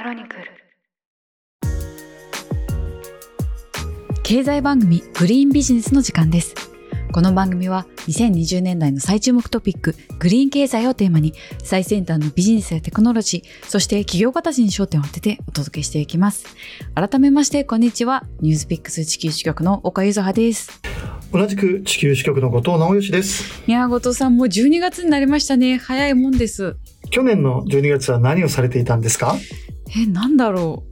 クロニクル。経済番組グリーンビジネスの時間です。この番組は2020年代の最注目トピックグリーン経済をテーマに最先端のビジネスやテクノロジーそして企業家たちに焦点を当ててお届けしていきます。改めましてこんにちは。ニュースピックス地球支局の岡ゆずはです。同じく地球支局の後藤直義です。いやー後藤さんもう12月になりましたね。早いもんです。去年の12月は何をされていたんですか？えなんだろ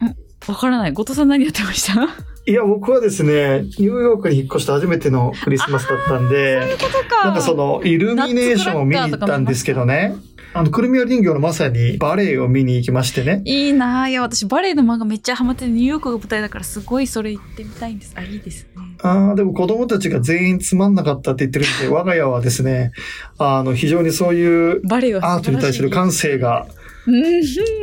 う？うん。わからない。後藤さん何やってました？いや、僕はですね、ニューヨークに引っ越した初めてのクリスマスだったんで、ことか。なんかそのイルミネーションを見に行ったんですけどね、あの、くるみ割り人形のまさにバレエを見に行きましてね。いいなあいや私バレエの漫画めっちゃハマっててニューヨークが舞台だからすごいそれ行ってみたいんです。あいいですね。ああ、でも子供たちが全員つまんなかったって言ってるんで、我が家はですね、あの、非常にそういうバレエはアートに対する感性が、うん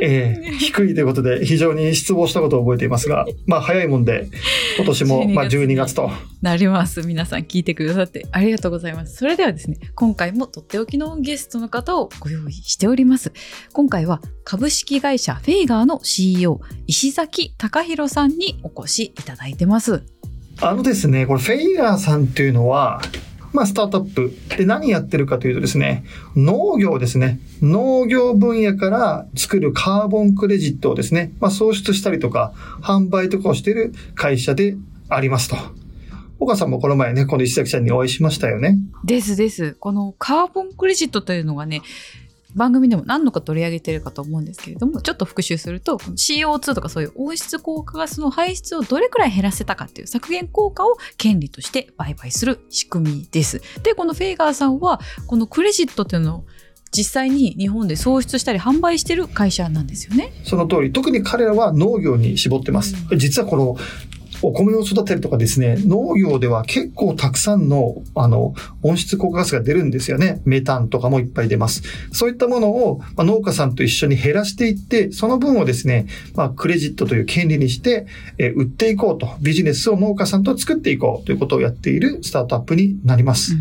ええ低いということで、非常に失望したことを覚えていますが、まあ、早いもんで、今年も、まあ、12月と。なります。皆さん聞いてくださってありがとうございます。それではですね今回もとっておきのゲストの方をご用意しております。今回は株式会社フェイガーの CEO 石崎隆弘さんにお越しいただいてます。あのですね、これフェイガーさんっていうのは、まあ、スタートアップで何やってるかというとですね、農業ですね。農業分野から作るカーボンクレジットをですね、まあ、創出したりとか、販売とかをしている会社でありますと。岡さんもこの前ね、この石崎さんにお会いしましたよね。ですですこのカーボンクレジットというのがね番組でも何度か取り上げてるかと思うんですけれどもちょっと復習すると CO2 とかそういう温室効果ガスの排出をどれくらい減らせたかっていう削減効果を権利として売買する仕組みです。でこのフェイガーさんはこのクレジットっていうのを実際に日本で創出したり販売してる会社なんですよね。その通り、特に彼らは農業に絞ってます。実はこの、お米を育てるとかですね、農業では結構たくさんの、あの、温室効果ガスが出るんですよね。メタンとかもいっぱい出ます。そういったものを、まあ、農家さんと一緒に減らしていって、その分をですね、まあ、クレジットという権利にして、えー売っていこうと、ビジネスを農家さんと作っていこうということをやっているスタートアップになります。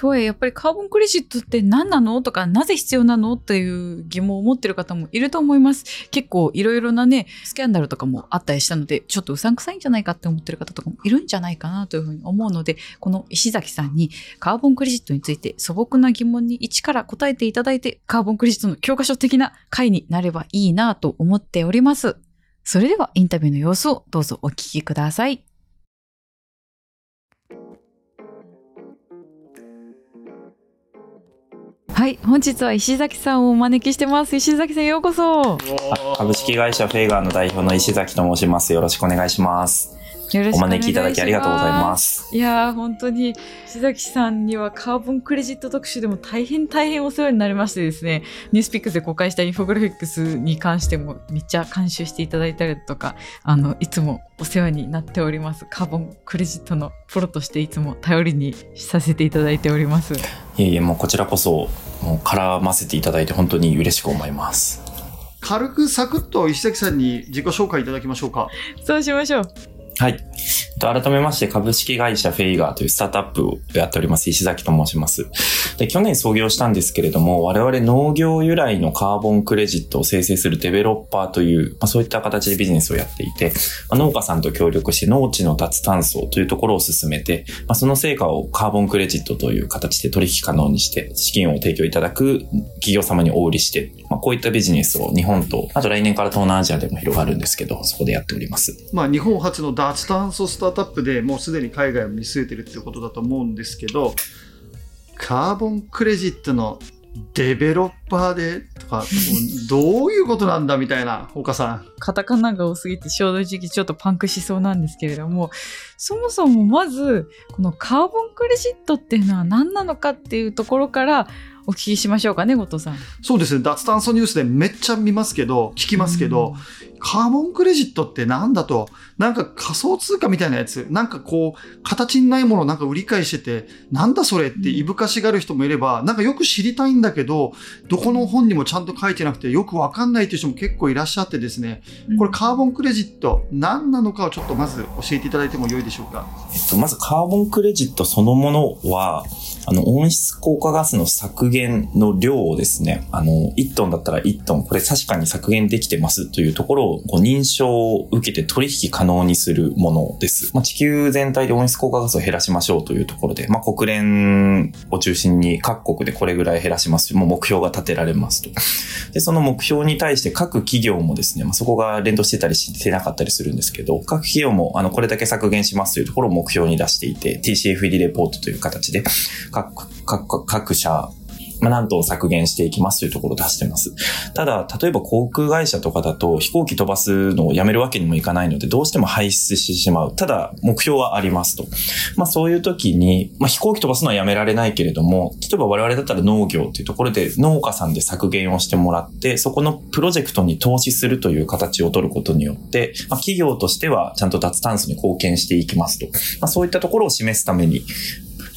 とはいえやっぱりカーボンクレジットって何なのとかなぜ必要なのっていう疑問を持ってる方もいると思います。結構いろいろなねスキャンダルとかもあったりしたのでちょっとうさんくさいんじゃないかって思ってる方とかもいるんじゃないかなというふうに思うのでこの石崎さんにカーボンクレジットについて素朴な疑問に一から答えていただいてカーボンクレジットの教科書的な回になればいいなと思っております。それではインタビューの様子をどうぞお聞きください。はい、本日は石崎さんをお招きしてます。石崎さんようこそ。株式会社フェイガーの代表の石崎と申します。よろしくお願いします。およろしくお願いします。招きいただきありがとうございま。す。いやー、本当に石崎さんにはカーボンクレジット特集でも大変大変お世話になりましてですね、ニュースピックスで公開したインフォグラフィックスに関してもめっちゃ監修していただいたりだとか、あの、いつもお世話になっております。カーボンクレジットのプロとしていつも頼りにさせていただいております。いえいえ、もうこちらこそ、もう絡ませていただいて本当に嬉しく思います。軽くサクッと石崎さんに自己紹介いただきましょうか。そうしましょう。はい。改めまして株式会社フェイガーというスタートアップをやっております石崎と申します。で、去年創業したんですけれども、我々農業由来のカーボンクレジットを生成するデベロッパーという、まあ、そういった形でビジネスをやっていて、まあ、農家さんと協力して農地の脱炭素というところを進めて、まあ、その成果をカーボンクレジットという形で取引可能にして、資金を提供いただく企業様にお売りして、まあ、こういったビジネスを日本と、あと来年から東南アジアでも広がるんですけど、そこでやっております。まあ、日本初の脱炭素スタートアップでもうすでに海外を見据えてるってことだと思うんですけど、カーボンクレジットのデベロッパーでとか、どういうことなんだみたいな、岡さん。カタカナが多すぎて正直ちょっとパンクしそうなんですけれどもそもそもまずこのカーボンクレジットっていうのは何なのかっていうところからお聞きしましょうかね後藤さん。そうですね、脱炭素ニュースでめっちゃ見ますけど、聞きますけど、カーボンクレジットってなんだと、なんか仮想通貨みたいなやつ、なんかこう、形にないものをなんか売り買いしてて、なんだそれっていぶかしがる人もいれば、なんかよく知りたいんだけど、どこの本にもちゃんと書いてなくてよくわかんないという人も結構いらっしゃってですね、これカーボンクレジット何なのかをちょっとまず教えていただいてもよいでしょうか？えっと、まずカーボンクレジットそのものは、あの、温室効果ガスの削減の量をですね、あの、1トンだったら1トン、これ確かに削減できてますというところをこう認証を受けて取引可能にするものです。まあ、地球全体で温室効果ガスを減らしましょうというところで、まあ、国連を中心に各国でこれぐらい減らしますもう目標が立てられますと。で、その目標に対して各企業もですね、まあ、そこが連動してたりしてなかったりするんですけど、各企業もあの、これだけ削減しますというところを目標に出していて、TCFD レポートという形で各、各、各社まあ、何トン削減していきますというところを出してます。ただ、例えば航空会社とかだと飛行機飛ばすのをやめるわけにもいかないので、どうしても排出してしまう。ただ、目標はありますと。まあ、そういう時に、まあ、飛行機飛ばすのはやめられないけれども、例えば我々だったら農業っていうところで農家さんで削減をしてもらって、そこのプロジェクトに投資するという形を取ることによって、まあ、企業としてはちゃんと脱炭素に貢献していきますと。まあ、そういったところを示すために、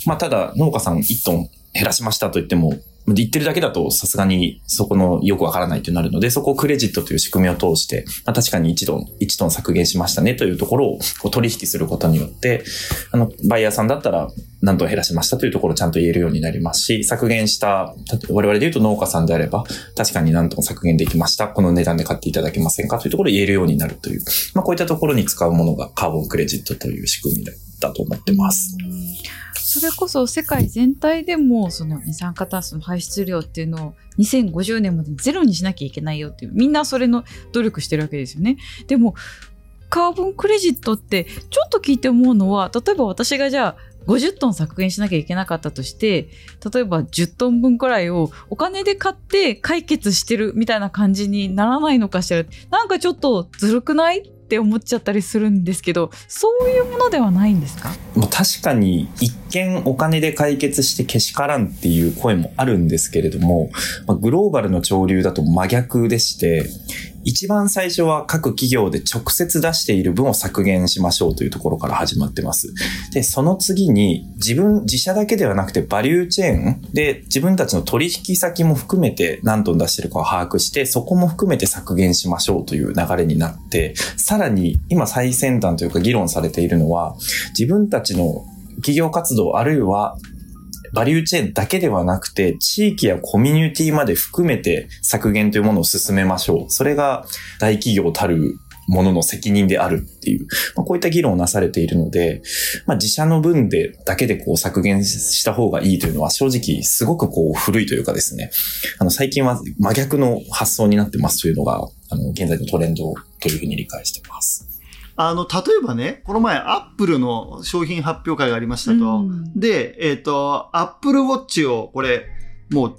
まあ、ただ農家さん1トン減らしましたと言っても、言ってるだけだとさすがにそこのよくわからないとなるので、そこをクレジットという仕組みを通して、まあ、確かに1トン、1トン削減しましたねというところをこう取引することによって、あの、バイヤーさんだったら何トン減らしましたというところをちゃんと言えるようになりますし、削減した、我々で言うと農家さんであれば、確かに何トン削減できました。この値段で買っていただけませんかというところを言えるようになるという、まあこういったところに使うものがカーボンクレジットという仕組みだと思ってます。それこそ世界全体でもその二酸化炭素の排出量っていうのを2050年までゼロにしなきゃいけないよっていうみんなそれの努力してるわけですよね。でもカーボンクレジットってちょっと聞いて思うのは例えば私がじゃあ50トン削減しなきゃいけなかったとして例えば10トン分くらいをお金で買って解決してるみたいな感じにならないのかしらなんかちょっとずるくない？って思っちゃったりするんですけどそういうものではないんですか？もう確かに一見お金で解決してけしからんっていう声もあるんですけれども、まあ、グローバルの潮流だと真逆でして一番最初は各企業で直接出している分を削減しましょうというところから始まってます。で、その次に自分、自社だけではなくてバリューチェーンで自分たちの取引先も含めて何トン出してるかを把握して、そこも含めて削減しましょうという流れになって、さらに今最先端というか議論されているのは、自分たちの企業活動あるいはバリューチェーンだけではなくて、地域やコミュニティまで含めて削減というものを進めましょう。それが大企業たるものの責任であるっていう、まあ、こういった議論をなされているので、まあ、自社の分でだけでこう削減した方がいいというのは正直すごくこう古いというかですね、あの最近は真逆の発想になってますというのが、あの現在のトレンドというふうに理解してます。あの、例えばね、この前、アップルの商品発表会がありましたと。うん、で、えっ、ー、と、アップルウォッチを、これ、もう、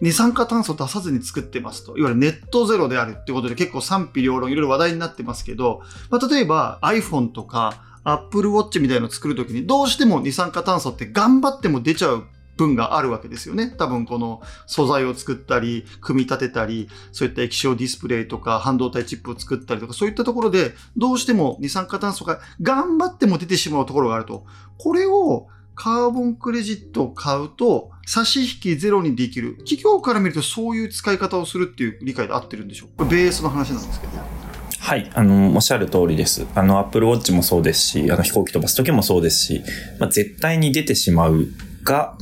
二酸化炭素出さずに作ってますと。いわゆるネットゼロであるってことで結構賛否両論いろいろ話題になってますけど、まあ、例えば iPhone とか Apple Watch みたいなのを作るときにどうしても二酸化炭素って頑張っても出ちゃう分があるわけですよね。多分この素材を作ったり、組み立てたり、そういった液晶ディスプレイとか半導体チップを作ったりとか、そういったところでどうしても二酸化炭素が頑張っても出てしまうところがあると。これをカーボンクレジットを買うと、差し引きゼロにできる。企業から見るとそういう使い方をするっていう理解で合ってるんでしょうベースの話なんですけど。はい、あの、おっしゃる通りです。あの、Apple Watch もそうですし、あの、飛行機飛ばす時もそうですし、まあ、絶対に出てしまうが、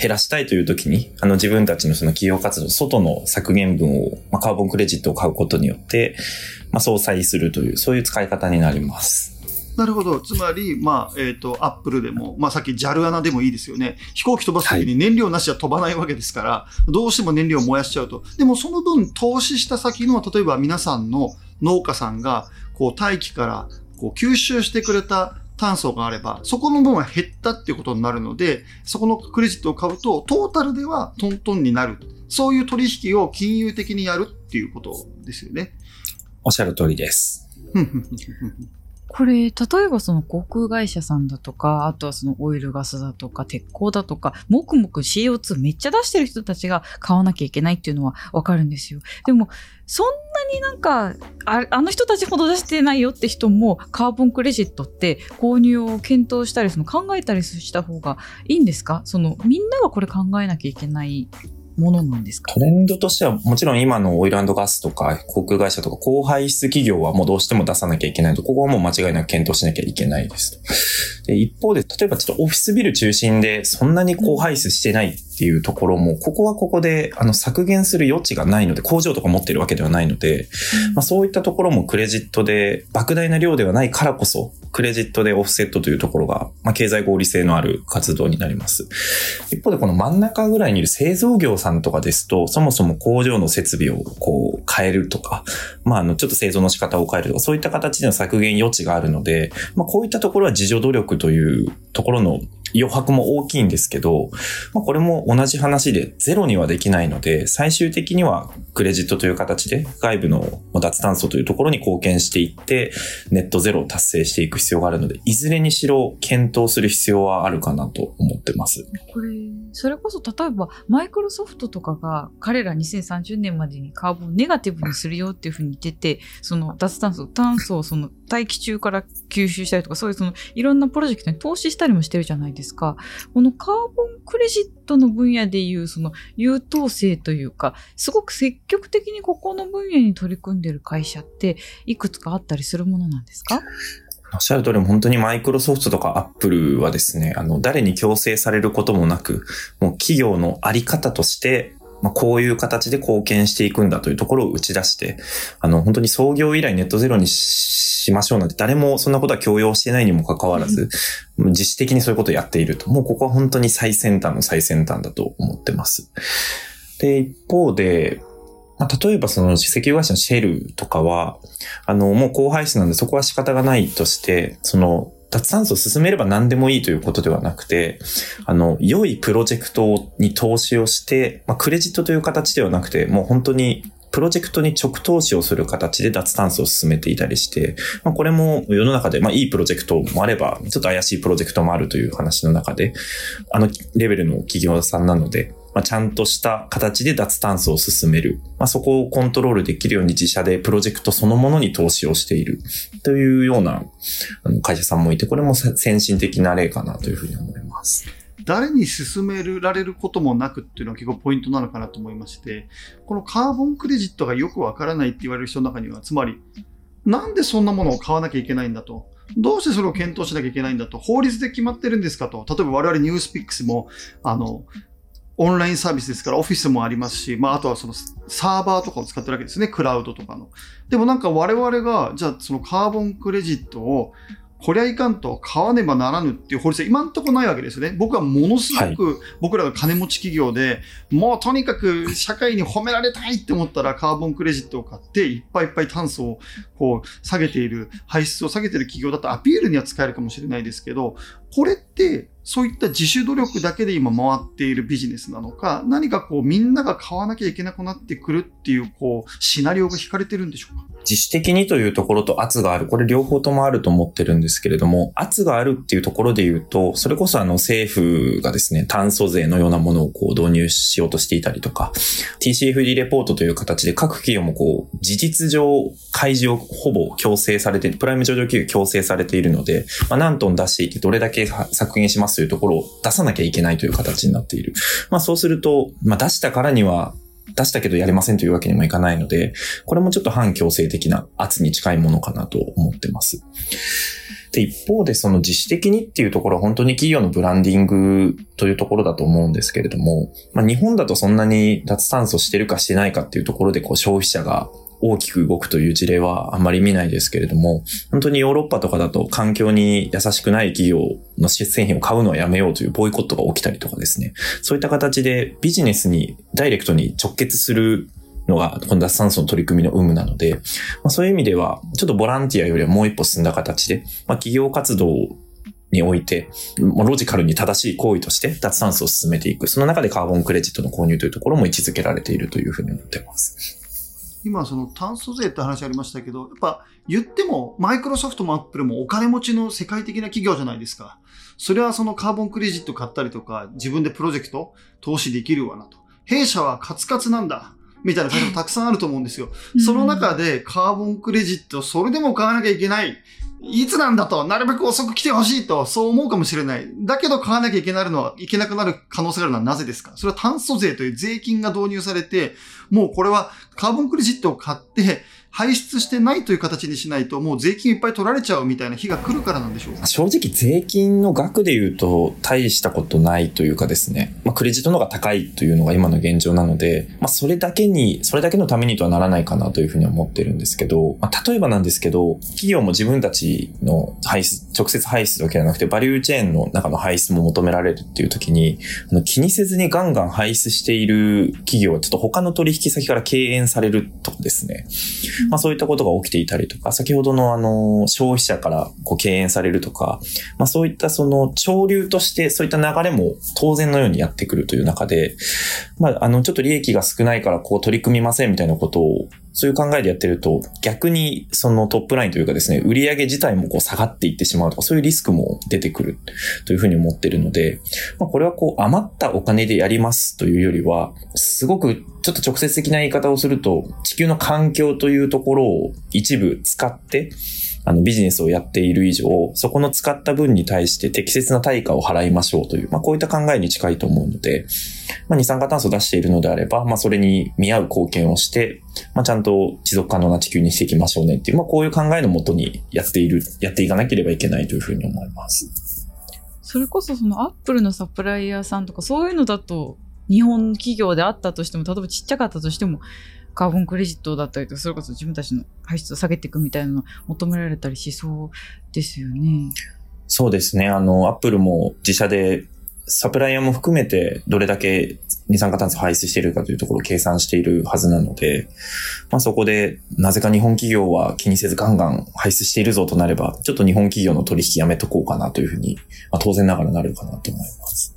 減らしたいという時に、あの自分たちのその企業活動、外の削減分を、まあ、カーボンクレジットを買うことによって、まあ、相殺するという、そういう使い方になります。なるほど。つまり、まあ、えっ、ー、と、アップルでも、まあ、さっき JAL 穴でもいいですよね。飛行機飛ばすときに燃料なしじゃ飛ばないわけですから、はい、どうしても燃料を燃やしちゃうと。でも、その分、投資した先の、例えば皆さんの農家さんが、こう、大気から、こう、吸収してくれた炭素があれば、そこの分は減ったっていうことになるので、そこのクレジットを買うと、トータルではトントンになる。そういう取引を金融的にやるっていうことですよね。おっしゃる通りです。これ、例えばその航空会社さんだとか、あとはそのオイルガスだとか、鉄鋼だとか、もくもく CO2 めっちゃ出してる人たちが買わなきゃいけないっていうのはわかるんですよ。でも、そんなになんかああの人たちほど出してないよって人もカーボンクレジットって購入を検討したりその考えたりした方がいいんですか？そのみんながこれ考えなきゃいけないものなんですか？トレンドとしては、もちろん今のオイルガスとか航空会社とか高排出企業はもうどうしても出さなきゃいけないと、ここはもう間違いなく検討しなきゃいけないです。で一方で、例えばちょっとオフィスビル中心でそんなに高排出してないっていうところも、ここはここであの削減する余地がないので、工場とか持ってるわけではないので、まあ、そういったところもクレジットで、莫大な量ではないからこそ、クレジットでオフセットというところが、まあ、経済合理性のある活動になります。一方でこの真ん中ぐらいにいる製造業さんとかですと、そもそも工場の設備をこう変えるとか、まあ、あの、ちょっと製造の仕方を変えるとか、そういった形での削減余地があるので、まあ、こういったところは自助努力というところの余白も大きいんですけど、まあ、これも同じ話でゼロにはできないので、最終的にはクレジットという形で外部の脱炭素というところに貢献していって、ネットゼロを達成していく必要があるので、いずれにしろ検討する必要はあるかなと思ってます。これ、それこそ例えばマイクロソフトとかが彼ら2030年までにカーボンネガティブにするよっていうふうに言ってて、その脱炭素、炭素をその大気中から吸収したりとか、そういうそのいろんなプロジェクトに投資したりもしてるじゃないですか。このカーボンクレジットの分野でいうその優等生というか、すごく積極的にここの分野に取り組んでる会社っていくつかあったりするものなんですか？おっしゃる通り、本当にマイクロソフトとかアップルはですね、あの、誰に強制されることもなく、もう企業のあり方として、まあ、こういう形で貢献していくんだというところを打ち出して、あの、本当に創業以来ネットゼロにしましょうなんて誰もそんなことは強要してないにもかかわらず、うん、自主的にそういうことをやっていると。もうここは本当に最先端の最先端だと思ってます。で、一方で、まあ、例えばその石油会社のシェルとかは、あの、もう高排出なんでそこは仕方がないとして、その、脱炭素を進めれば何でもいいということではなくて、あの、良いプロジェクトに投資をして、まあ、クレジットという形ではなくて、もう本当にプロジェクトに直投資をする形で脱炭素を進めていたりして、まあ、これも世の中で、まあ、いいプロジェクトもあれば、ちょっと怪しいプロジェクトもあるという話の中で、あのレベルの企業さんなので、まあ、ちゃんとした形で脱炭素を進める。まあ、そこをコントロールできるように自社でプロジェクトそのものに投資をしているというような会社さんもいて、これも先進的な例かなというふうに思います。誰に進められることもなくっていうのは結構ポイントなのかなと思いまして、このカーボンクレジットがよくわからないって言われる人の中には、つまり、なんでそんなものを買わなきゃいけないんだと？どうしてそれを検討しなきゃいけないんだと？法律で決まってるんですかと？例えば我々ニュースピックスも、あの、オンラインサービスですから、オフィスもありますし、まあ、あとはそのサーバーとかを使ってるわけですね。クラウドとかの。でもなんか我々が、じゃあそのカーボンクレジットをこりゃいかんと買わねばならぬっていう法律は今んとこないわけですね。僕はものすごく僕らが金持ち企業で、もうとにかく社会に褒められたいって思ったらカーボンクレジットを買っていっぱいいっぱい炭素をこう下げている、排出を下げている企業だとアピールには使えるかもしれないですけど、これってそういった自主努力だけで今回っているビジネスなのか、何かこうみんなが買わなきゃいけなくなってくるっていうこうシナリオが引かれてるんでしょうか？自主的にというところと圧がある。これ両方ともあると思ってるんですけれども、圧があるっていうところで言うと、それこそあの政府がですね、炭素税のようなものをこう導入しようとしていたりとか、TCFD レポートという形で各企業もこう、事実上開示をほぼ強制されて、プライム上場企業強制されているので、まあ、何トン出していてどれだけ削減しますというところを出さなきゃいけないという形になっている。まあそうすると、まあ出したからには出したけどやれませんというわけにもいかないので、これもちょっと反強制的な圧に近いものかなと思ってます。で、一方でその自主的にっていうところは本当に企業のブランディングというところだと思うんですけれども、まあ日本だとそんなに脱炭素してるかしてないかっていうところでこう消費者が大きく動くという事例はあんまり見ないですけれども、本当にヨーロッパとかだと環境に優しくない企業の製品を買うのはやめようというボイコットが起きたりとかですね。そういった形でビジネスにダイレクトに直結するのが、この脱炭素の取り組みの有無なので、まあ、そういう意味では、ちょっとボランティアよりはもう一歩進んだ形で、まあ、企業活動において、ロジカルに正しい行為として脱炭素を進めていく。その中でカーボンクレジットの購入というところも位置づけられているというふうに思っています。今その炭素税って話ありましたけど、やっぱ言ってもマイクロソフトもアップルもお金持ちの世界的な企業じゃないですか。それはそのカーボンクレジット買ったりとか自分でプロジェクト投資できるわなと。弊社はカツカツなんだ。みたいな会社もたくさんあると思うんですよ。その中でカーボンクレジット、それでも買わなきゃいけない。いつなんだと、なるべく遅く来てほしいと、そう思うかもしれない。だけど買わなきゃいけないのは、いけなくなる可能性があるのはなぜですか？それは炭素税という税金が導入されて、もうこれはカーボンクレジットを買って、排出してないという形にしないと、もう税金いっぱい取られちゃうみたいな日が来るからなんでしょうか？正直税金の額で言うと大したことないというかですね、まあ、クレジットの方が高いというのが今の現状なので、まあ、それだけに、それだけのためにとはならないかなというふうに思ってるんですけど、まあ、例えばなんですけど、企業も自分たちの排出、直接排出だけじゃなくて、バリューチェーンの中の排出も求められるっていう時に、あの気にせずにガンガン排出している企業はちょっと他の取引先から敬遠されるとですね、まあそういったことが起きていたりとか、先ほどのあの、消費者からこう敬遠されるとか、まあそういったその潮流としてそういった流れも当然のようにやってくるという中で、まああの、ちょっと利益が少ないからこう取り組みませんみたいなことをそういう考えでやってると、逆にそのトップラインというかですね、売上自体もこう下がっていってしまうとか、そういうリスクも出てくるというふうに思ってるので、まあ、これはこう余ったお金でやりますというよりは、すごくちょっと直接的な言い方をすると、地球の環境というところを一部使って、あのビジネスをやっている以上、そこの使った分に対して適切な対価を払いましょうという、まあこういった考えに近いと思うので、まあ二酸化炭素を出しているのであれば、まあそれに見合う貢献をして、まあちゃんと持続可能な地球にしていきましょうねっていう、まあこういう考えのもとにやっている、やっていかなければいけないというふうに思います。それこそそのアップルのサプライヤーさんとかそういうのだと、日本企業であったとしても、例えばちっちゃかったとしても、カーボンクレジットだったりと、それこそ自分たちの排出を下げていくみたいなの求められたりしそうですよね。そうですね。あの、アップルも自社でサプライヤーも含めてどれだけ二酸化炭素排出しているかというところを計算しているはずなので、まあそこでなぜか日本企業は気にせずガンガン排出しているぞとなれば、ちょっと日本企業の取引やめとこうかなというふうに、まあ、当然ながらなるかなと思います。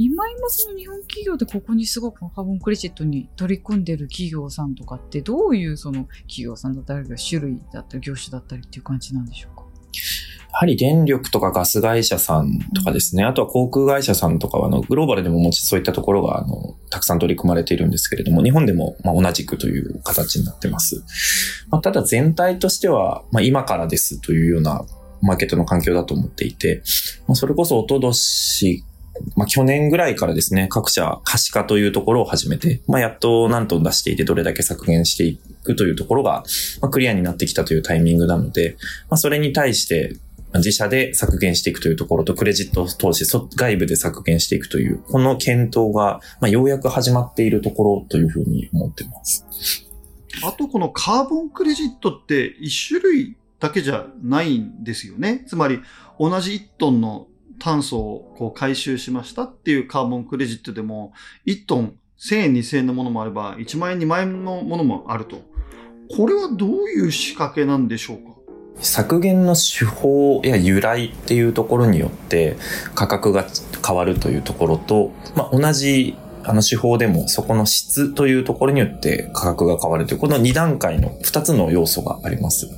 今今その日本企業でここにすごくカーボンクレジットに取り組んでる企業さんとかってどういうその企業さんだったり種類だったり業種だったりっていう感じなんでしょうか？やはり電力とかガス会社さんとかですね、あとは航空会社さんとかは、あの、グローバルでももちそういったところが、あの、たくさん取り組まれているんですけれども、日本でも、ま、同じくという形になってます。まあ、ただ全体としては、まあ、今からですというようなマーケットの環境だと思っていて、まあ、それこそおととしまあ、去年ぐらいからですね、各社可視化というところを始めて、まあ、やっと何トン出していてどれだけ削減していくというところが、まあ、クリアになってきたというタイミングなので、まあ、それに対して、自社で削減していくというところと、クレジット投資、外部で削減していくという、この検討が、まあ、ようやく始まっているところというふうに思ってます。あと、このカーボンクレジットって一種類だけじゃないんですよね。つまり、同じ1トンの炭素をこう回収しましたっていうカーボンクレジットでも、1トン1000円、2000円のものもあれば、1万円、2万円のものもあると。これはどういう仕掛けなんでしょうか？削減の手法や由来っていうところによって価格が変わるというところと、まあ、同じあの手法でもそこの質というところによって価格が変わるという、この2段階の2つの要素があります。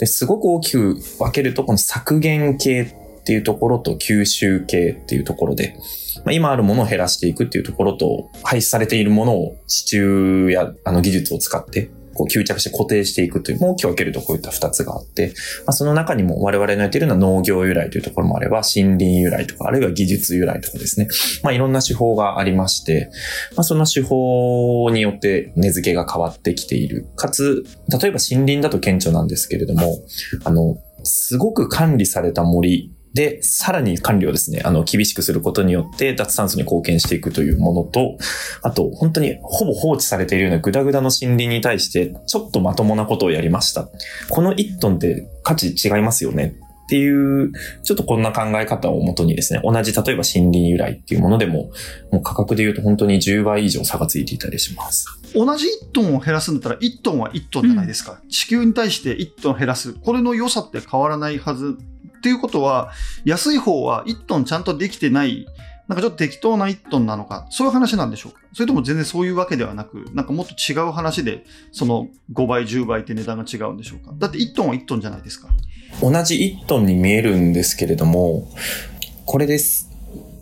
ですごく大きく分けると、この削減系っていうところと吸収系っていうところで、まあ、今あるものを減らしていくっていうところと、排出されているものを地中やあの技術を使ってこう吸着して固定していくという、もう大きく分けるとこういった二つがあって、まあ、その中にも我々のやっているのは農業由来というところもあれば、森林由来とか、あるいは技術由来とかですね。まあいろんな手法がありまして、まあその手法によって値付けが変わってきている。かつ、例えば森林だと顕著なんですけれども、あの、すごく管理された森で、さらに管理をですね、あの、厳しくすることによって脱炭素に貢献していくというものと、あと、本当にほぼ放置されているようなグダグダの森林に対して、ちょっとまともなことをやりました。この1トンって価値違いますよねっていう、ちょっとこんな考え方をもとにですね、同じ例えば森林由来っていうものでも、もう価格で言うと本当に10倍以上差がついていたりします。同じ1トンを減らすんだったら1トンは1トンじゃないですか。うん、地球に対して1トン減らす。これの良さって変わらないはずっていうことは、安い方は1トンちゃんとできてない、なんかちょっと適当な1トンなのか、そういう話なんでしょうか？それとも全然そういうわけではなく、なんかもっと違う話で、その5倍、10倍って値段が違うんでしょうか？だって1トンは1トンじゃないですか。同じ1トンに見えるんですけれども、これです。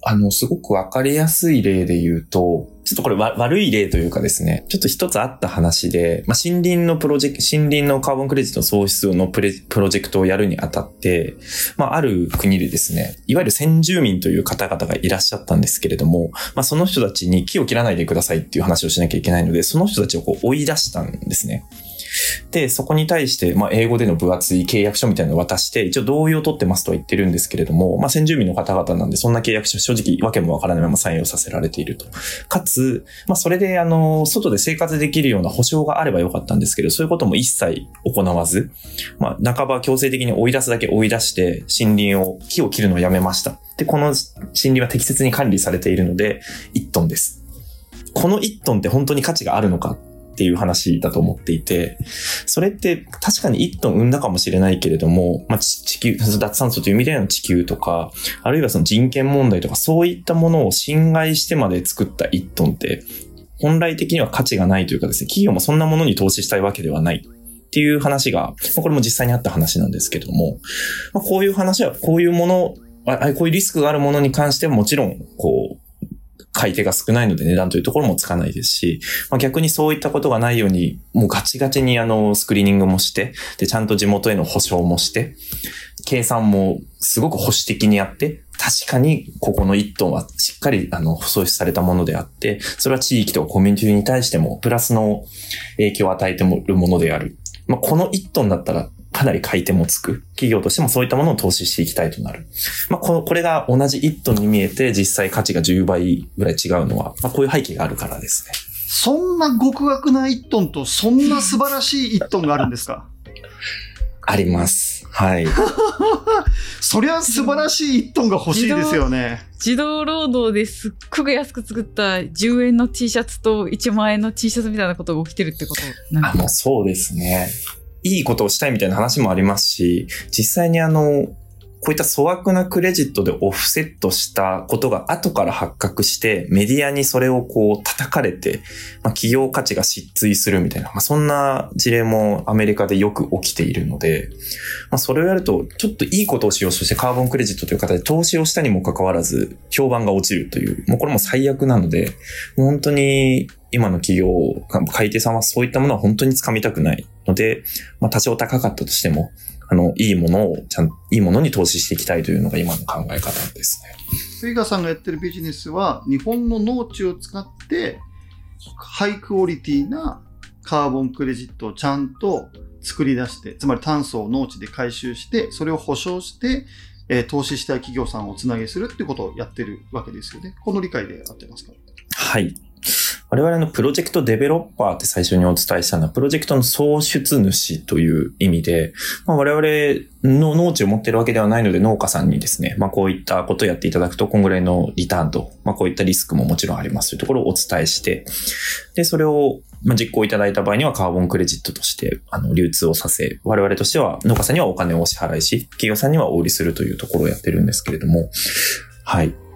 あの、すごくわかりやすい例で言うと、ちょっとこれ悪い例というかですね、ちょっと一つあった話で、まあ、森林のプロジェクト、森林のカーボンクレジット創出のプレプロジェクトをやるにあたって、まあ、ある国でですね、いわゆる先住民という方々がいらっしゃったんですけれども、まあ、その人たちに木を切らないでくださいっていう話をしなきゃいけないので、その人たちをこう追い出したんですね。で、そこに対して、まあ、英語での分厚い契約書みたいなのを渡して、一応同意を取ってますとは言ってるんですけれども、まあ、先住民の方々なんで、そんな契約書正直わけもわからないままサインをさせられていると。かつ、まあ、それで、あの、外で生活できるような保証があればよかったんですけど、そういうことも一切行わず、まあ、半ば強制的に追い出すだけ追い出して、森林を、木を切るのをやめました。で、この森林は適切に管理されているので、1トンです。この1トンって本当に価値があるのかっていう話だと思っていて、それって確かに1トン生んだかもしれないけれども、まあ、地球、脱炭素という意味での地球とか、あるいはその人権問題とか、そういったものを侵害してまで作った1トンって、本来的には価値がないというかですね、企業もそんなものに投資したいわけではない。っていう話が、これも実際にあった話なんですけども、こういう話は、こういうもの、こういうリスクがあるものに関してはもちろん、こう、買い手が少ないので値段というところもつかないですし、まあ、逆にそういったことがないように、もうガチガチにあの、スクリーニングもして、で、ちゃんと地元への保証もして、計算もすごく保守的にやって、確かにここの1トンはしっかりあの、創出されたものであって、それは地域とかコミュニティに対してもプラスの影響を与えてもるものである。まあ、この1トンだったらかなり買い手もつく。企業としてもそういったものを投資していきたいとなる。まあ、このこれが同じ1トンに見えて実際価値が10倍ぐらい違うのは、まあ、こういう背景があるからですね。そんな極悪な1トンと、そんな素晴らしい1トンがあるんですか？あります。はい。そりゃ素晴らしい1トンが欲しいですよね。自動労働ですっごく安く作った10円の T シャツと1万円の T シャツみたいなことが起きてるってことなんあ、か？もうそうですね。いいことをしたいみたいな話もありますし、実際にあの、こういった粗悪なクレジットでオフセットしたことが後から発覚して、メディアにそれをこう叩かれて、まあ、企業価値が失墜するみたいな、まあ、そんな事例もアメリカでよく起きているので、まあ、それをやると、ちょっといいことをしようとしてカーボンクレジットという形で投資をしたにもかかわらず、評判が落ちるという、もうこれも最悪なので、本当に今の企業、買い手さんはそういったものは本当に掴みたくない。ので、まあ多少高かったとしても、あの、いいものを、ちゃん、いいものに投資していきたいというのが今の考え方ですね。スイガさんがやってるビジネスは、日本の農地を使って、ハイクオリティなカーボンクレジットをちゃんと作り出して、つまり炭素を農地で回収して、それを保証して、えー投資したい企業さんをつなげするってことをやってるわけですよね。この理解で合ってますか？はい。我々のプロジェクトデベロッパーって最初にお伝えしたのは、プロジェクトの創出主という意味で、まあ、我々の農地を持ってるわけではないので農家さんにですね、まあこういったことをやっていただくと、こんぐらいのリターンと、まあこういったリスクももちろんありますというところをお伝えして、で、それを実行いただいた場合にはカーボンクレジットとして、あの、流通をさせ、我々としては農家さんにはお金をお支払いし、企業さんにはお売りするというところをやってるんですけれども、はい。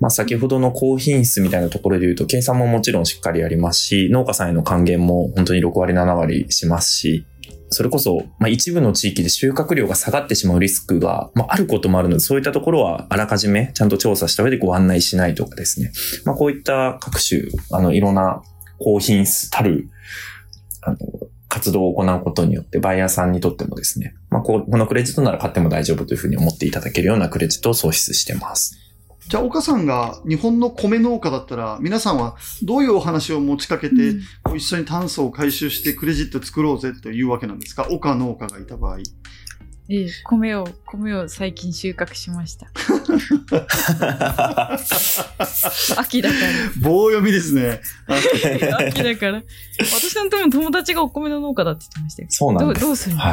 まあ先ほどの高品質みたいなところで言うと、計算ももちろんしっかりありますし、農家さんへの還元も本当に6割7割しますし、それこそ、まあ、一部の地域で収穫量が下がってしまうリスクが、まあ、あることもあるので、そういったところはあらかじめちゃんと調査した上でご案内しないとかですね。まあ、こういった各種、あの、いろんな高品質たる、あの、活動を行うことによって、バイヤーさんにとってもですね、まあ、こうこのクレジットなら買っても大丈夫というふうに思っていただけるようなクレジットを創出してます。じゃあ、岡さんが日本の米農家だったら、皆さんはどういうお話を持ちかけて、うん一緒に炭素を回収してクレジット作ろうぜというわけなんですか？岡農家がいた場合。ええ米を、米を最近収穫しました。秋だか棒読みですね。ら。秋だから。私の友達がお米の農家だって言ってましたよ。そうなんです。どうどうするんです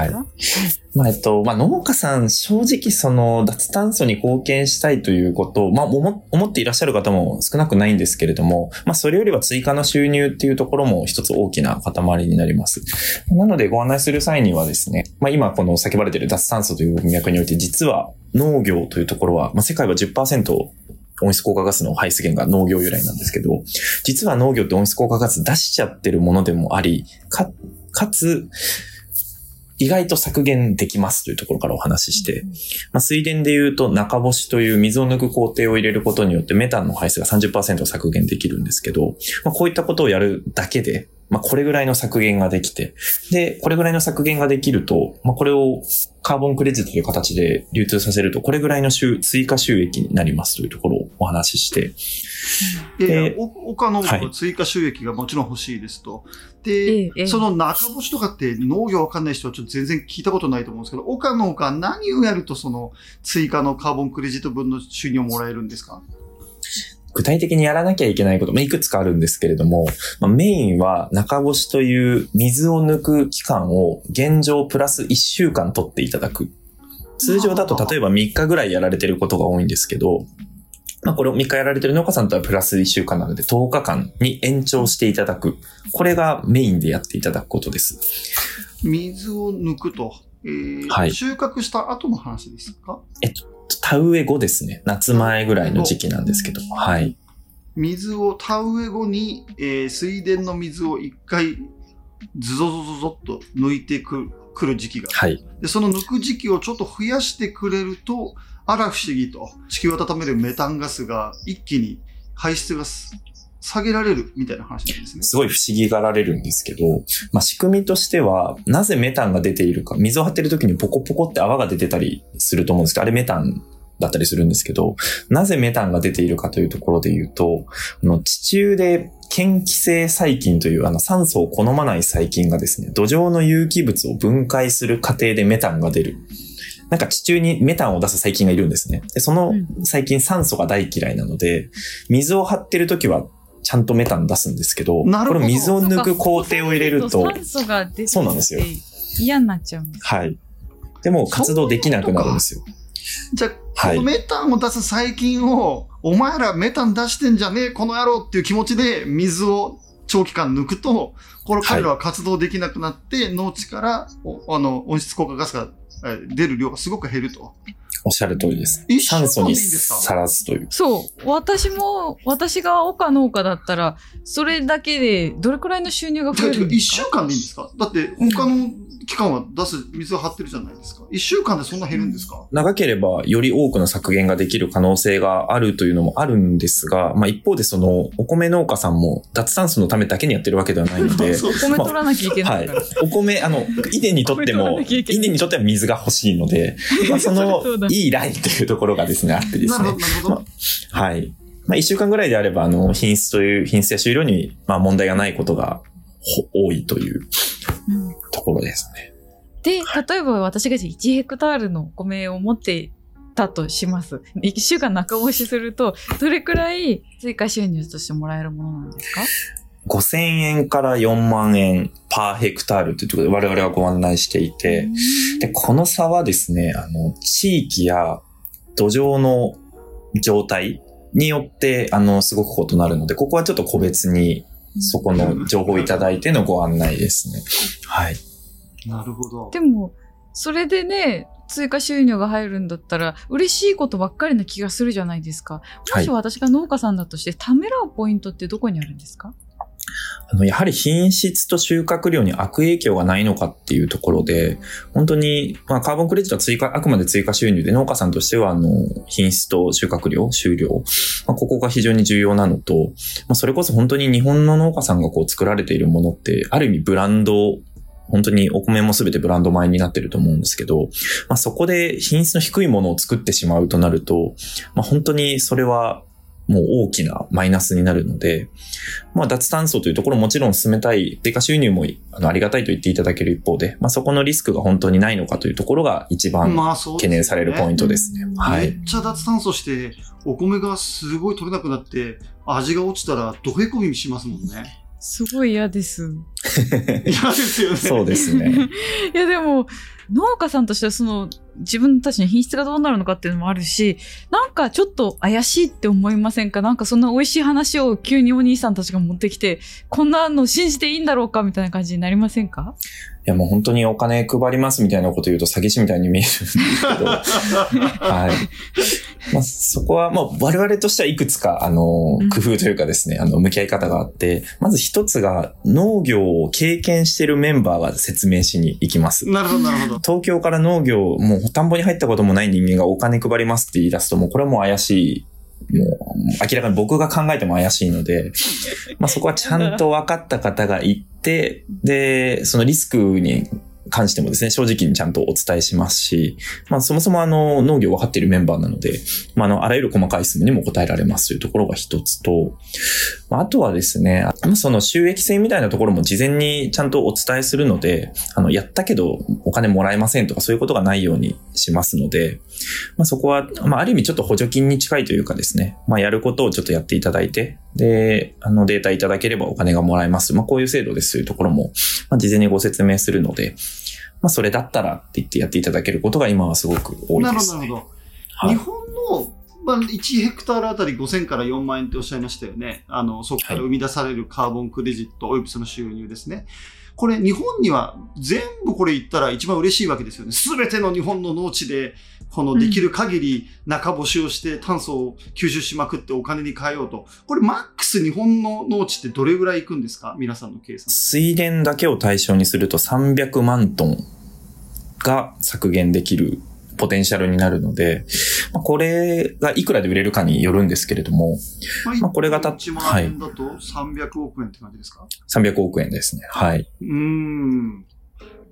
か、まあ、えっと、まあ、農家さん、正直その、脱炭素に貢献したいということを、まあ、思思っていらっしゃる方も少なくないんですけれども、まあ、それよりは追加の収入っていうところも一つ大きな塊になります。なので、ご案内する際にはですね、まあ、今この叫ばれている脱炭素という文脈において、実は農業というところは、まあ、世界は10%温室効果ガスの排出源が農業由来なんですけど、実は農業って温室効果ガス出しちゃってるものでもあり、か、かつ、意外と削減できますというところからお話しして、まあ、水田で言うと中干しという水を抜く工程を入れることによってメタンの排出が30%削減できるんですけど、まあ、こういったことをやるだけで、まあ、これぐらいの削減ができて、で、これぐらいの削減ができると、まあ、これをカーボンクレジットという形で流通させると、これぐらいの収追加収益になりますというところをお話しして、で、お岡農家ははい。追加収益がもちろん欲しいですと。ええで、ええ。その中干しとかって農業わかんない人はちょっと全然聞いたことないと思うんですけど、岡農家は何をやるとその追加のカーボンクレジット分の収入をもらえるんですか？具体的にやらなきゃいけないこと、まあ、いくつかあるんですけれども、まあ、メインは中干しという水を抜く期間を現状プラス1週間取っていただく。通常だと例えば3日ぐらいやられてることが多いんですけど、まあ、これを3日やられてる農家さんとはプラス1週間なので10日間に延長していただく。これがメインでやっていただくことです。水を抜くと。えーはい収穫した後の話ですか？田植え後ですね。夏前ぐらいの時期なんですけど。はい。水を田植え後に、えー水田の水を一回ズゾゾゾゾっと抜いてくくる時期がはい。で、その抜く時期をちょっと増やしてくれると、あら不思議と、地球を温めるメタンガスが一気に排出がす下げられるみたいな話なんですね。すごい不思議がられるんですけど、まあ、仕組みとしては、なぜメタンが出ているか、水を張ってる時にポコポコって泡が出てたりすると思うんですけど、あれメタンだったりするんですけど、なぜメタンが出ているかというところで言うと、あの地中で嫌気性細菌というあの酸素を好まない細菌がですね、土壌の有機物を分解する過程でメタンが出る。なんか地中にメタンを出す細菌がいるんですね。で、その細菌酸素が大嫌いなので、水を張ってる時はちゃんとメタン出すんですけど、なるほどこれ水を抜く工程を入れると、酸素が出てそうなんですよ嫌になっちゃうんです。はい。でも活動できなくなるんですよ。じゃあ、はいこのメタンを出す細菌を、お前らメタン出してんじゃねえ、この野郎っていう気持ちで水を長期間抜くと、これ彼らは活動できなくなって、農地からおあの温室効果ガスがえ出る量がすごく減ると。おっしゃる通りです酸素にさらすという。そう。私も、私が岡農家だったら、それだけでどれくらいの収入が増えるんで一週すか間でいいんですか？だって他の期間は出す水を張ってるじゃないですか。一週間でそんな減るんですか、長ければより多くの削減ができる可能性があるというのもあるんですが、まあ一方でそのお米農家さんも脱炭素のためだけにやってるわけではないので、そうお米取らなきゃいけなはいいから。。お米、あの、稲にとっても、なきゃいけない稲にとっては水が欲しいので、まあ そのいいラインというところがですね、あってですねなるほど、。なるほど。はい。まあ、一週間ぐらいであれば、あの、品質という、品質や収量に、まあ、問題がないことがほ多いといううんところですね。で、例えば私が1ヘクタールのお米を持ってたとします。1週間中干しすると、どれくらい追加収入としてもらえるものなんですか？5000円から4万円パーヘクタールというところで我々はご案内していて、で、この差はですね、あの、地域や土壌の状態によって、あの、すごく異なるので、ここはちょっと個別にそこの情報をいただいてのご案内ですね。はい。なるほど。でも、それでね、追加収入が入るんだったら、嬉しいことばっかりな気がするじゃないですか。もはいし私が農家さんだとして、ためらうポイントってどこにあるんですか？あの、やはり品質と収穫量に悪影響がないのかっていうところで、本当に、まあ、カーボンクレジットは追加、あくまで追加収入で農家さんとしては、あの、品質と収穫量、収量、まあ、ここが非常に重要なのと、まあ、それこそ本当に日本の農家さんがこう作られているものって、ある意味ブランド、本当にお米も全てブランド米になってると思うんですけど、まあ、そこで品質の低いものを作ってしまうとなると、まあ、本当にそれはもう大きなマイナスになるので、まあ、脱炭素というところももちろん進めたい、低下収入もあのありがたいと言っていただける一方で、まあ、そこのリスクが本当にないのかというところが一番懸念されるポイントですね。はい。めっちゃ脱炭素して、お米がすごい取れなくなって、味が落ちたら、どへこみしますもんね。すごい嫌です。嫌ですよね。そうですね。いやでも農家さんとしてはその自分たちの品質がどうなるのかっていうのもあるしなんかちょっと怪しいって思いませんか？なんかそんな美味しい話を急にお兄さんたちが持ってきてこんなの信じていいんだろうかみたいな感じになりませんか？いやもう本当にお金配りますみたいなこと言うと詐欺師みたいに見えるんですけど、はい。まあ、そこは、まあ、我々としてはいくつか、あのうん、工夫というかですね、あの、向き合い方があって、まず一つが、農業を経験してるメンバーが説明しに行きます。なるほど、なるほど。東京から農業、もう田んぼに入ったこともない人間がお金配りますって言い出すと、もうこれはもう怪しい。もう明らかに僕が考えても怪しいので、まあそこはちゃんと分かった方がいて、で、そのリスクに関してもですね、正直にちゃんとお伝えしますし、まあそもそもあの農業分かっているメンバーなので、まああのあらゆる細かい質問にも答えられますというところが一つと、ああとはですね、その収益性みたいなところも事前にちゃんとお伝えするので、あのやったけどお金もらえませんとかそういうことがないようにしますので、まあそこは、まあある意味ちょっと補助金に近いというかですね、まあやることをちょっとやっていただいて、で、あのデータいただければお金がもらえます。まあこういう制度ですというところも、まあ事前にご説明するので、まあ、それだったらって言ってやっていただけることが今はすごく多いです、ね。なるほど、はい、日本の、まあ、1ヘクタールあたり5000から4万円っておっしゃいましたよね。あの、そこから生み出されるカーボンクレジット、およびその収入ですね。これ、日本には全部これ言ったら一番嬉しいわけですよね。すべての日本の農地で、このできる限り中干しをして炭素を吸収しまくってお金に変えようと。これマックス日本の農地ってどれぐらいいくんですか？皆さんの計算。水田だけを対象にすると300万トンが削減できるポテンシャルになるので、まあ、これがいくらで売れるかによるんですけれども、まあ、まあ、これがた、1万円だと300億円って感じですか、はい、?300 億円ですね。はい。うん。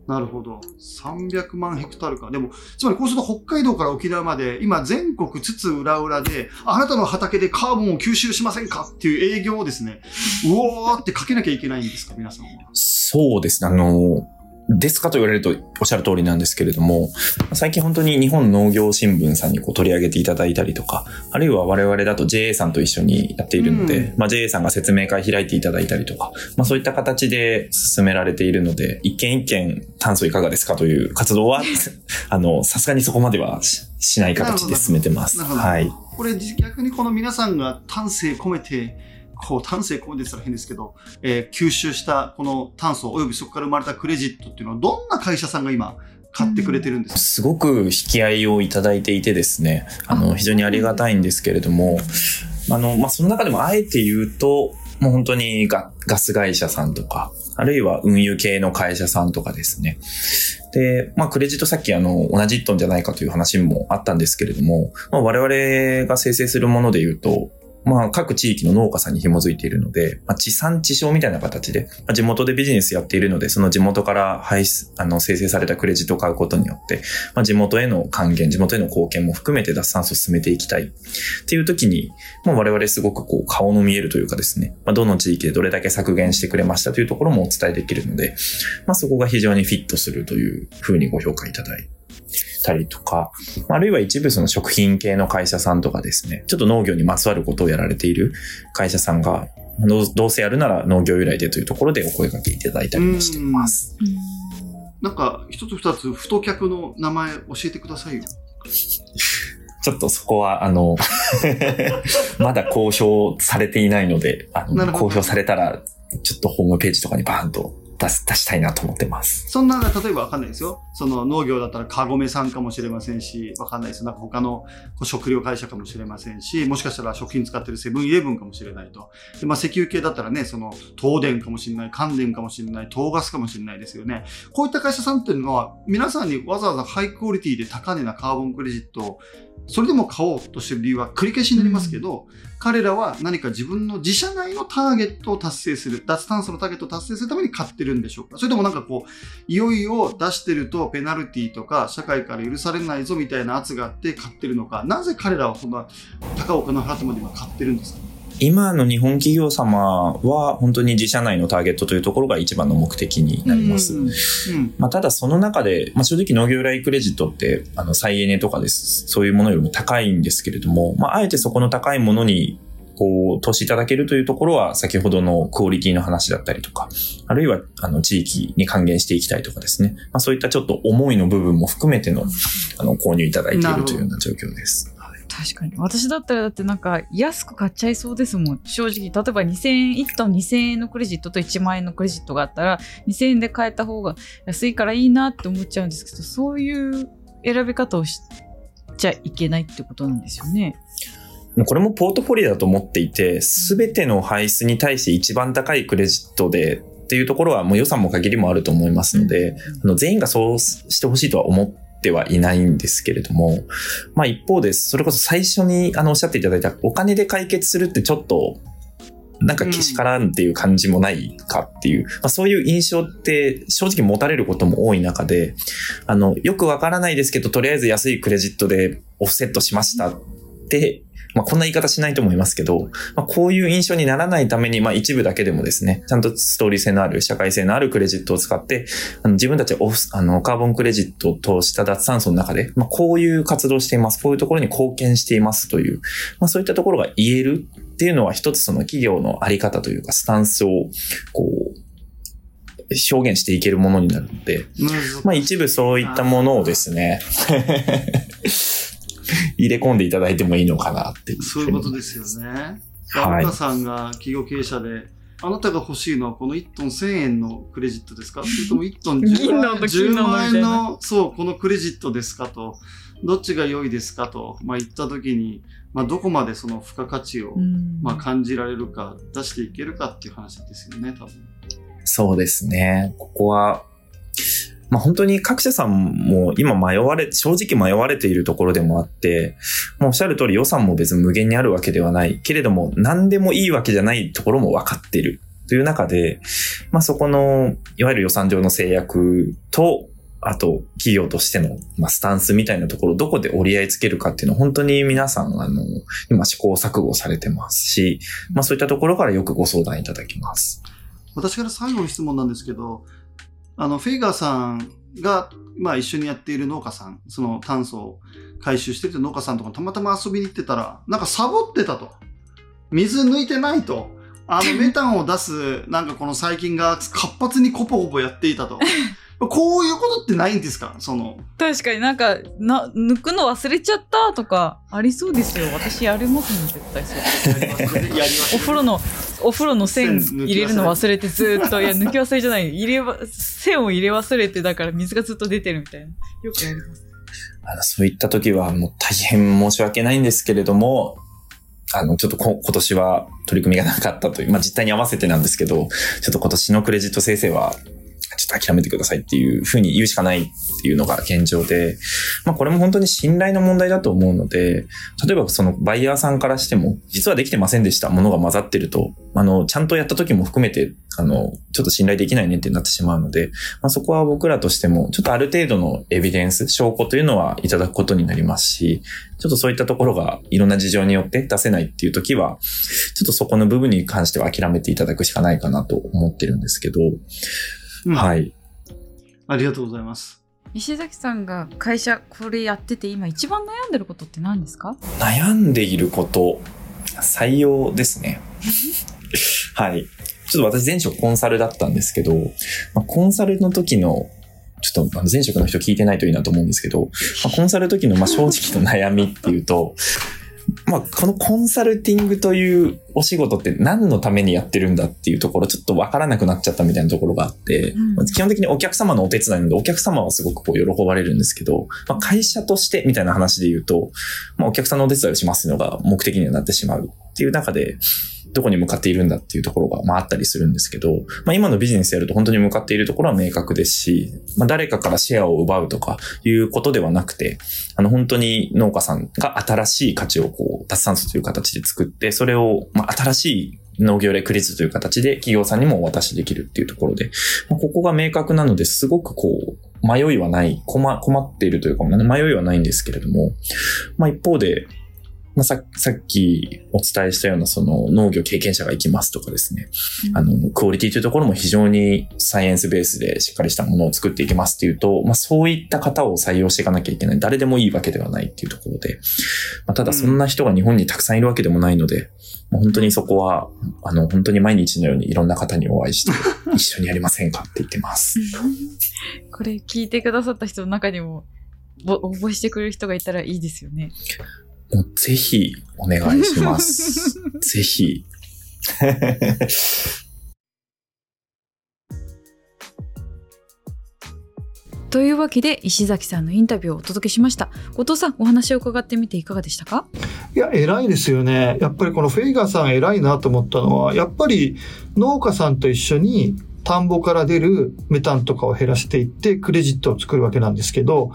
なるほど。300万ヘクタールか。でも、つまりこうすると北海道から沖縄まで、今全国津々浦々で、あなたの畑でカーボンを吸収しませんかっていう営業をですね、うおーってかけなきゃいけないんですか、皆さんは？そうですね。あの、ですかと言われるとおっしゃる通りなんですけれども、最近本当に日本農業新聞さんにこう取り上げていただいたりとか、あるいは我々だと JA さんと一緒にやっているので、うん、まあ JA さんが説明会開いていただいたりとか、まあそういった形で進められているので、一件一件炭素いかがですかという活動は、あの、さすがにそこまではしない形で進めてます。はい。これ逆にこの皆さんが丹精込めてこう、丹精込めてたら変ですけど、えー、吸収したこの炭素およびそこから生まれたクレジットっていうのは、どんな会社さんが今、買ってくれてるんですか、すごく引き合いをいただいていてですね、あの、非常にありがたいんですけれども、あの、まあ、その中でもあえて言うと、もう本当にガガス会社さんとか、あるいは運輸系の会社さんとかですね。で、まあ、クレジットさっきあの、同じ1トンじゃないかという話もあったんですけれども、まあ、我々が生成するもので言うと、まあ、各地域の農家さんに紐づいているので、まあ、地産地消みたいな形で、まあ、地元でビジネスやっているので、その地元から排出、あの、生成されたクレジットを買うことによって、まあ、地元への還元、地元への貢献も含めて脱炭素を進めていきたい。っていう時に、まあ、我々すごくこう、顔の見えるというかですね、まあ、どの地域でどれだけ削減してくれましたというところもお伝えできるので、まあ、そこが非常にフィットするというふうにご評価いただいたりとか、あるいは一部その食品系の会社さんとかですね、ちょっと農業にまつわることをやられている会社さんが、どうせやるなら農業由来でというところでお声掛けいただいたりもしています。なんか、一つ二つ、太客の名前教えてくださいよ。ちょっとそこは、あの まだ公表されていないので、あの公表されたら、ちょっとホームページとかにバーンと出す、出したいなと思ってます。そんな、例えばわかんないですよ。その農業だったらカゴメさんかもしれませんし、わかんないです。なんか他の食料会社かもしれませんし、もしかしたら食品使ってるセブンイレブンかもしれないと。で、まあ石油系だったらね、その東電かもしれない、関電かもしれない、東ガスかもしれないですよね。こういった会社さんっていうのは、皆さんにわざわざハイクオリティで高値なカーボンクレジットをそれでも買おうとしてる理由は繰り返しになりますけど、彼らは何か自分の自社内のターゲットを達成する、脱炭素のターゲットを達成するために買ってるんでしょうか？それともなんかこう、いよいよ出してるとペナルティとか社会から許されないぞみたいな圧があって買ってるのか、なぜ彼らはそんな高岡の払ってまで今買ってるんですか？今の日本企業様は本当に自社内のターゲットというところが一番の目的になります。うんうん、まあ、ただその中で、まあ、正直農業由来クレジットってあの再エネとかです。そういうものよりも高いんですけれども、まあ、あえてそこの高いものにこう、投資いただけるというところは、先ほどのクオリティの話だったりとか、あるいは、あの、地域に還元していきたいとかですね。まあ、そういったちょっと思いの部分も含めての、あの、購入いただいているというような状況です。確かに。私だったらだってなんか安く買っちゃいそうですもん。正直。例えば2000円、1トン2000円のクレジットと1万円のクレジットがあったら2000円で買えた方が安いからいいなって思っちゃうんですけど、そういう選び方をしちゃいけないってことなんですよね。これもポートフォリオだと思っていて、すべての排出に対して一番高いクレジットでっていうところはもう予算も限りもあると思いますので、あの全員がそうしてほしいとは思ってはいないんですけれども、まあ一方で、それこそ最初にあのおっしゃっていただいたお金で解決するってちょっとなんかけしからんっていう感じもないかっていう、まあ、そういう印象って正直持たれることも多い中で、あの、よくわからないですけど、とりあえず安いクレジットでオフセットしましたってまあ、こんな言い方しないと思いますけど、まあ、こういう印象にならないために、まあ、一部だけでもですね、ちゃんとストーリー性のある、社会性のあるクレジットを使って、あの自分たちはオフ、あの、カーボンクレジットを通した脱炭素の中で、まあ、こういう活動をしています、こういうところに貢献していますという、まあ、そういったところが言えるっていうのは一つその企業のあり方というか、スタンスを、こう、表現していけるものになるので、まあ一部そういったものをですね、入れ込んでいただいてもいいのかなっていう。そういうことですよね。はい。田さんが企業経営者で、あなたが欲しいのはこの1トン1000円のクレジットですか？それとも1トン 10, 万円の、そう、このクレジットですかと、どっちが良いですかと、まあ、言った時に、まあ、どこまでその付加価値を、まあ、感じられるか、出していけるかっていう話ですよね、多分。そうですね。ここは、まあ、本当に各社さんも今迷われ、正直迷われているところでもあって、もうおっしゃる通り予算も別に無限にあるわけではない。けれども、何でもいいわけじゃないところも分かっている。という中で、まあ、そこの、いわゆる予算上の制約と、あと、企業としての、まあ、スタンスみたいなところ、どこで折り合いつけるかっていうのは、本当に皆さん、あの、今試行錯誤されてますし、まあ、そういったところからよくご相談いただきます。私から最後の質問なんですけど、あの、フェイガーさんが、まあ一緒にやっている農家さん、その炭素を回収してる農家さんとかたまたま遊びに行ってたら、なんかサボってたと。水抜いてないと。あの、メタンを出す、なんかこの細菌が活発にコポコポやっていたと。こういうことってないんですか？その。確かになんか、な、抜くの忘れちゃったとか、ありそうですよ。私やりますもん、絶対そう。やります。お風呂の、お風呂の線入れるの忘れてずっと、いや、抜き忘れじゃない。入れわ、線を入れ忘れて、だから水がずっと出てるみたいな。よくやります。あの、そういった時はもう大変申し訳ないんですけれども、あの、ちょっと今年は取り組みがなかったという、まあ実態に合わせてなんですけど、ちょっと今年のクレジット生成はちょっと諦めてくださいっていうふうに言うしかないっていうのが現状で、まあこれも本当に信頼の問題だと思うので、例えばそのバイヤーさんからしても、実はできてませんでしたものが混ざってると、あの、ちゃんとやった時も含めて、あの、ちょっと信頼できないねってなってしまうので、まあそこは僕らとしても、ちょっとある程度のエビデンス、証拠というのはいただくことになりますし、ちょっとそういったところがいろんな事情によって出せないっていう時は、ちょっとそこの部分に関しては諦めていただくしかないかなと思ってるんですけど、うん、はい。ありがとうございます。石崎さんが会社これやってて今一番悩んでることって何ですか？悩んでいること、採用ですね。はい。ちょっと私前職コンサルだったんですけど、まあ、コンサルの時のちょっと前職の人聞いてないといいなと思うんですけど、まあ、コンサルの時のまあ正直の悩みっていうと、まあ、このコンサルティングというお仕事って何のためにやってるんだっていうところ、ちょっとわからなくなっちゃったみたいなところがあって、うん、基本的にお客様のお手伝いなので、お客様はすごくこう喜ばれるんですけど、まあ、会社としてみたいな話で言うと、まあ、お客さんのお手伝いをしますのが目的にはなってしまうっていう中で、どこに向かっているんだっていうところが、まああったりするんですけど、まあ今のビジネスやると本当に向かっているところは明確ですし、まあ誰かからシェアを奪うとかいうことではなくて、あの本当に農家さんが新しい価値をこう、脱酸素という形で作って、それを、まあ新しい農業レクリットという形で企業さんにもお渡しできるっていうところで、まあ、ここが明確なのですごくこう、迷いはない、困困っているというか、迷いはないんですけれども、まあ一方で、まあ、ささっきお伝えしたようなその農業経験者が行きますとかですね、うん、あの、クオリティというところも非常にサイエンスベースでしっかりしたものを作っていきますっていうと、まあ、そういった方を採用していかなきゃいけない。誰でもいいわけではないっていうところで、まあ、ただそんな人が日本にたくさんいるわけでもないので、まあ、本当にそこは、あの、本当に毎日のようにいろんな方にお会いして、一緒にやりませんかって言ってます。これ聞いてくださった人の中にも、応募してくれる人がいたらいいですよね。もうぜひお願いします。ぜひ。というわけで石崎さんのインタビューをお届けしました後藤さんお話を伺ってみていかがでしたか？いや偉いですよねやっぱりこのフェイガーさん偉いなと思ったのはやっぱり農家さんと一緒に田んぼから出るメタンとかを減らしていって、クレジットを作るわけなんですけど、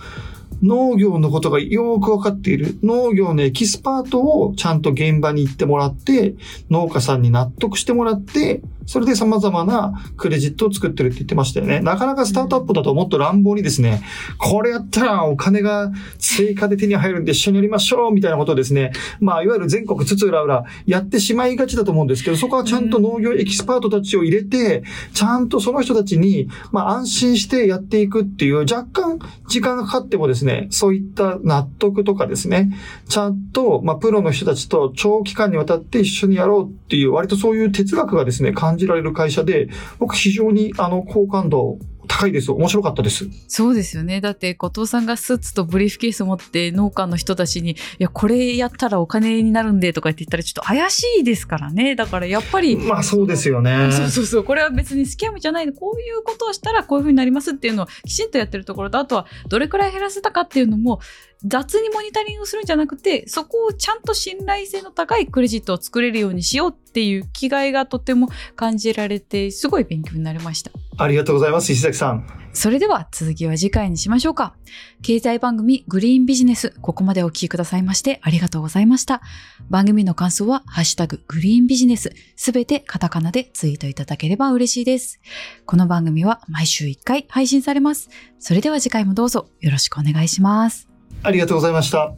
農業のことがよーくわかっている。農業のエキスパートをちゃんと現場に行ってもらって、農家さんに納得してもらって、それで様々なクレジットを作ってるって言ってましたよね。なかなかスタートアップだともっと乱暴にですね、これやったらお金が追加で手に入るんで一緒にやりましょうみたいなことをですね、まあいわゆる全国津々浦々やってしまいがちだと思うんですけど、そこはちゃんと農業エキスパートたちを入れて、ちゃんとその人たちに、まあ安心してやっていくっていう、若干時間がかかってもですね、そういった納得とかですね、ちゃんと、まあプロの人たちと長期間にわたって一緒にやろうっていう、割とそういう哲学がですね、感感じられる会社で、僕非常にあの好感度高いです。面白かったです。そうですよね。だって、後藤さんがスーツとブリーフケースを持って農家の人たちに、いや、これやったらお金になるんでとかって言ったらちょっと怪しいですからね。だからやっぱり。まあそうですよね。そうそうそう。これは別にスキャムじゃないで、こういうことをしたらこういう風になりますっていうのをきちんとやってるところと、あとはどれくらい減らせたかっていうのも、雑にモニタリングするんじゃなくて、そこをちゃんと信頼性の高いクレジットを作れるようにしようっていう気概がとても感じられて、すごい勉強になりました。ありがとうございます、石崎さん。それでは続きは次回にしましょうか。経済番組グリーンビジネス、ここまでお聞きくださいましてありがとうございました。番組の感想は、ハッシュタググリーンビジネス、すべてカタカナでツイートいただければ嬉しいです。この番組は毎週1回配信されます。それでは次回もどうぞよろしくお願いします。ありがとうございました。